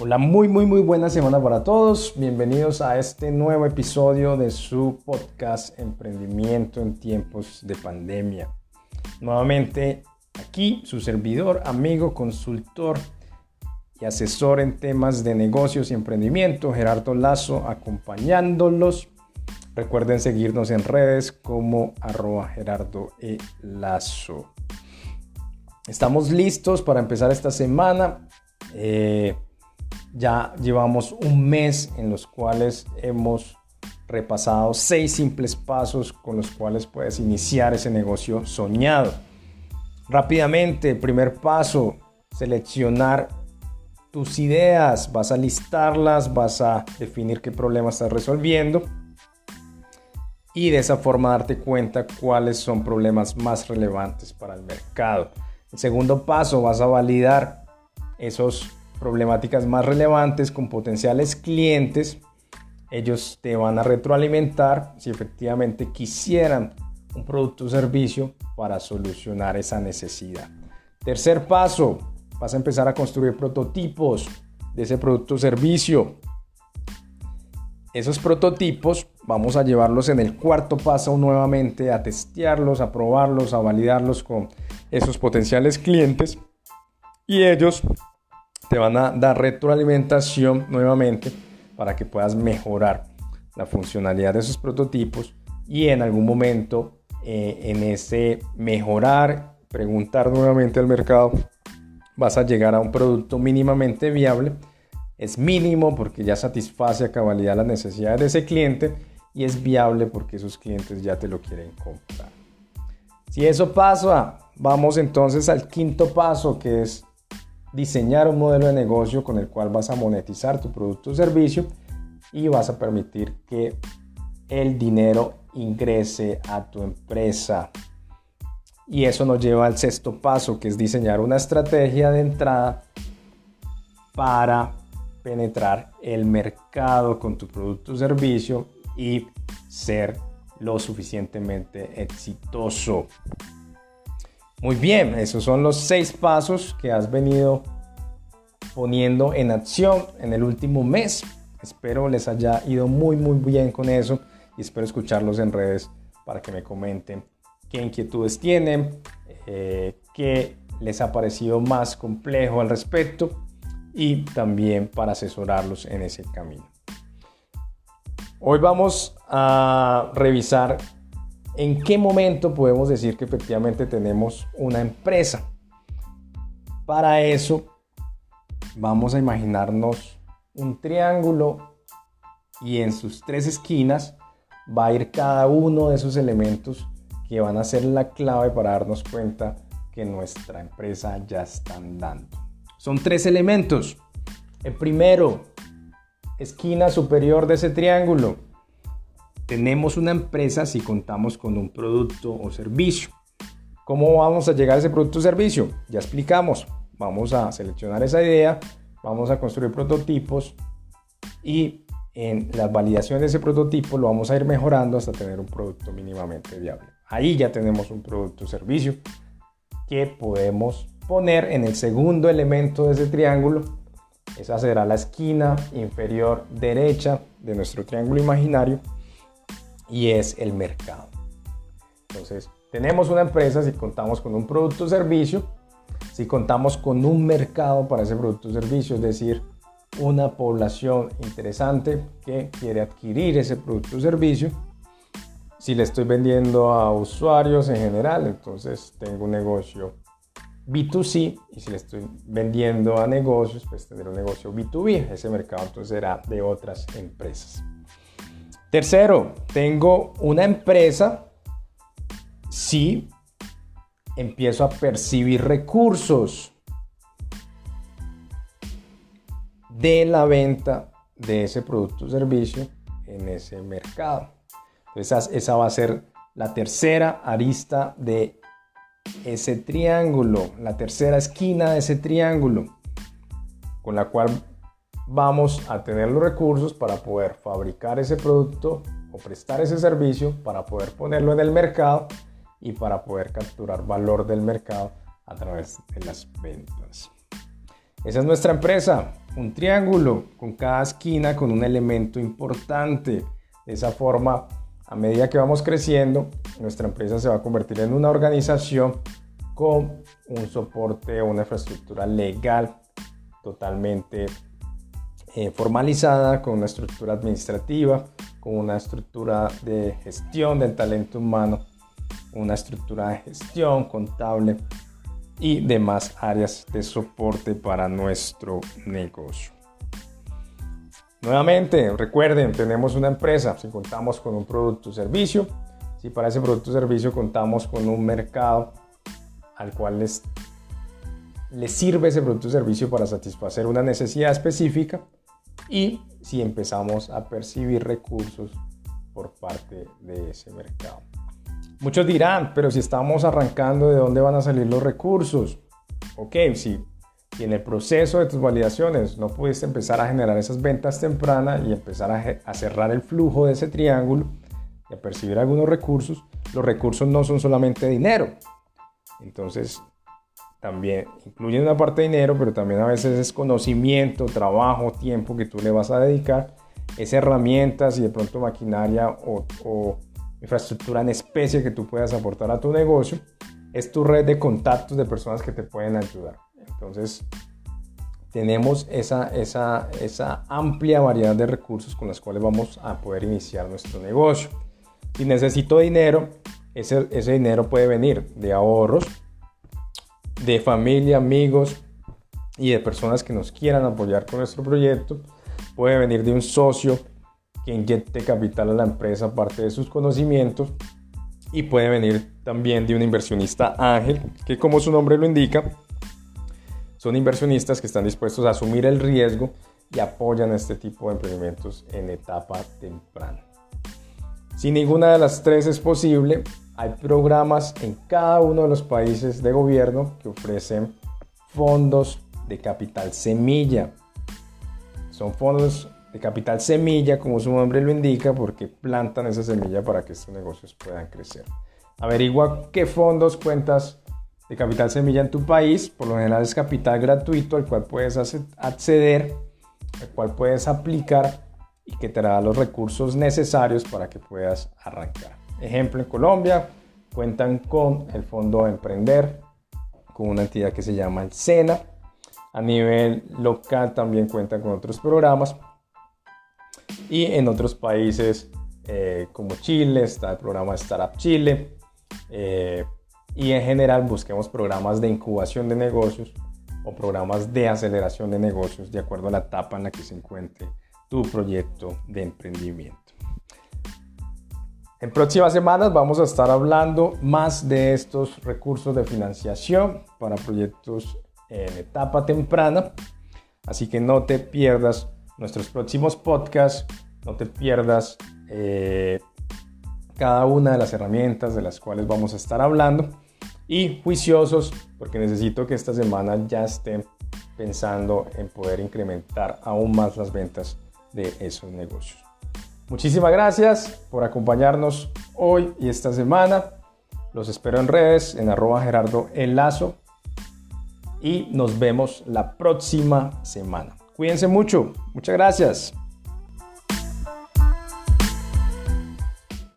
Hola, muy, muy, muy buena semana para todos. Bienvenidos a este nuevo episodio de su podcast Emprendimiento en tiempos de pandemia. Nuevamente aquí su servidor, amigo, consultor y asesor en temas de negocios y emprendimiento, Gerardo Lazo, acompañándolos. Recuerden seguirnos en redes como arroba Gerardo e. Lazo. Estamos listos para empezar esta semana. Eh, ya llevamos un mes en los cuales hemos repasado seis simples pasos con los cuales puedes iniciar ese negocio soñado. Rápidamente, primer paso, seleccionar tus ideas, vas a listarlas, vas a definir qué problema estás resolviendo y de esa forma darte cuenta cuáles son problemas más relevantes para el mercado. El segundo paso, vas a validar esos problemáticas más relevantes con potenciales clientes, ellos te van a retroalimentar si efectivamente quisieran un producto o servicio para solucionar esa necesidad. Tercer paso, vas a empezar a construir prototipos de ese producto o servicio. Esos prototipos vamos a llevarlos en el cuarto paso nuevamente a testearlos, a probarlos, a validarlos con esos potenciales clientes y ellos te van a dar retroalimentación nuevamente para que puedas mejorar la funcionalidad de esos prototipos y en algún momento eh, en ese mejorar, preguntar nuevamente al mercado, vas a llegar a un producto mínimamente viable. Es mínimo porque ya satisface a cabalidad las necesidades de ese cliente y es viable porque esos clientes ya te lo quieren comprar. Si eso pasa, vamos entonces al quinto paso que es diseñar un modelo de negocio con el cual vas a monetizar tu producto o servicio y vas a permitir que el dinero ingrese a tu empresa. Y eso nos lleva al sexto paso, que es diseñar una estrategia de entrada para penetrar el mercado con tu producto o servicio y ser lo suficientemente exitoso. Muy bien, esos son los seis pasos que has venido poniendo en acción en el último mes. Espero les haya ido muy muy bien con eso y espero escucharlos en redes para que me comenten qué inquietudes tienen, eh, qué les ha parecido más complejo al respecto y también para asesorarlos en ese camino. Hoy vamos a revisar ¿En qué momento podemos decir que efectivamente tenemos una empresa? Para eso vamos a imaginarnos un triángulo y en sus tres esquinas va a ir cada uno de esos elementos que van a ser la clave para darnos cuenta que nuestra empresa ya está andando. Son tres elementos. El primero, esquina superior de ese triángulo tenemos una empresa si contamos con un producto o servicio. ¿Cómo vamos a llegar a ese producto o servicio? Ya explicamos. Vamos a seleccionar esa idea, vamos a construir prototipos y en la validación de ese prototipo lo vamos a ir mejorando hasta tener un producto mínimamente viable. Ahí ya tenemos un producto o servicio que podemos poner en el segundo elemento de ese triángulo. Esa será la esquina inferior derecha de nuestro triángulo imaginario y es el mercado. Entonces, tenemos una empresa si contamos con un producto o servicio, si contamos con un mercado para ese producto o servicio, es decir, una población interesante que quiere adquirir ese producto o servicio. Si le estoy vendiendo a usuarios en general, entonces tengo un negocio B2C y si le estoy vendiendo a negocios, pues tendré un negocio B2B. Ese mercado entonces será de otras empresas. Tercero, tengo una empresa si empiezo a percibir recursos de la venta de ese producto o servicio en ese mercado. Entonces esa va a ser la tercera arista de ese triángulo, la tercera esquina de ese triángulo, con la cual vamos a tener los recursos para poder fabricar ese producto o prestar ese servicio, para poder ponerlo en el mercado y para poder capturar valor del mercado a través de las ventas. Esa es nuestra empresa, un triángulo con cada esquina con un elemento importante. De esa forma, a medida que vamos creciendo, nuestra empresa se va a convertir en una organización con un soporte una infraestructura legal totalmente eh, formalizada, con una estructura administrativa, con una estructura de gestión del talento humano, una estructura de gestión contable y demás áreas de soporte para nuestro negocio. Nuevamente, recuerden, tenemos una empresa, si contamos con un producto o servicio, si para ese producto o servicio contamos con un mercado al cual les, sirve ese producto o servicio para satisfacer una necesidad específica y si empezamos a percibir recursos por parte de ese mercado. Muchos dirán, pero si estamos arrancando, ¿de dónde van a salir los recursos? Ok, si en el proceso de tus validaciones no pudiste empezar a generar esas ventas tempranas y empezar a, a cerrar el flujo de ese triángulo y a percibir algunos recursos, los recursos no son solamente dinero. Entonces, también incluyen una parte de dinero, pero también a veces es conocimiento, trabajo, tiempo que tú le vas a dedicar, es herramientas y de pronto maquinaria o, o infraestructura en especie que tú puedas aportar a tu negocio, es tu red de contactos de personas que te pueden ayudar. Entonces, tenemos esa, esa, esa amplia variedad de recursos con las cuales vamos a poder iniciar nuestro negocio. Si necesito dinero, ese, ese dinero puede venir de ahorros, de familia, amigos y de personas que nos quieran apoyar con nuestro proyecto. Puede venir de un socio que inyecte capital a la empresa aparte de sus conocimientos y puede venir también de un inversionista ángel que como su nombre lo indica son inversionistas que están dispuestos a asumir el riesgo y apoyan este tipo de emprendimientos en etapa temprana. Si ninguna de las tres es posible, hay programas en cada uno de los países de gobierno que ofrecen fondos de capital semilla. Son fondos de capital semilla, como su nombre lo indica, porque plantan esa semilla para que estos negocios puedan crecer. Averigua qué fondos cuentas de capital semilla en tu país. Por lo general es capital gratuito al cual puedes acceder, al cual puedes aplicar y que te da los recursos necesarios para que puedas arrancar. Ejemplo, en Colombia cuentan con el Fondo Emprender, con una entidad que se llama el SENA. A nivel local también cuentan con otros programas y en otros países eh, como Chile está el programa Startup Chile. Eh, y en general busquemos programas de incubación de negocios o programas de aceleración de negocios de acuerdo a la etapa en la que se encuentre tu proyecto de emprendimiento. En próximas semanas vamos a estar hablando más de estos recursos de financiación para proyectos en etapa temprana. Así que no te pierdas nuestros próximos podcasts, no te pierdas eh, cada una de las herramientas de las cuales vamos a estar hablando y juiciosos porque necesito que esta semana ya estén pensando en poder incrementar aún más las ventas de esos negocios. Muchísimas gracias por acompañarnos hoy y esta semana. Los espero en redes en arroba Gerardo Enlazo y nos vemos la próxima semana. Cuídense mucho. Muchas gracias.